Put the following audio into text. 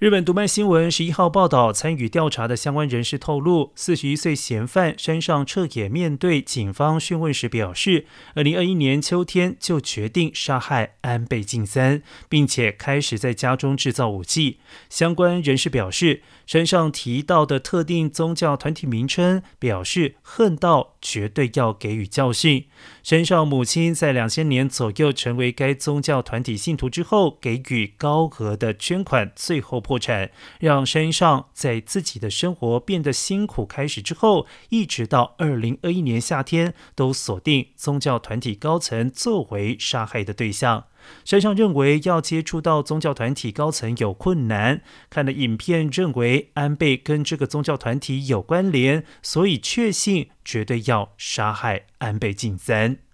日本读卖新闻十一号报道，参与调查的相关人士透露，四十一岁嫌犯山上彻也面对警方讯问时表示，二零二一年秋天就决定杀害安倍晋三，并且开始在家中制造武器。相关人士表示，山上提到的特定宗教团体名称，表示恨到绝对要给予教训。山上母亲在两千年左右成为该宗教团体信徒之后，给予高额的捐款，最后。破产让山上在自己的生活变得辛苦。开始之后，一直到二零二一年夏天，都锁定宗教团体高层作为杀害的对象。山上认为要接触到宗教团体高层有困难，看了影片认为安倍跟这个宗教团体有关联，所以确信绝对要杀害安倍晋三。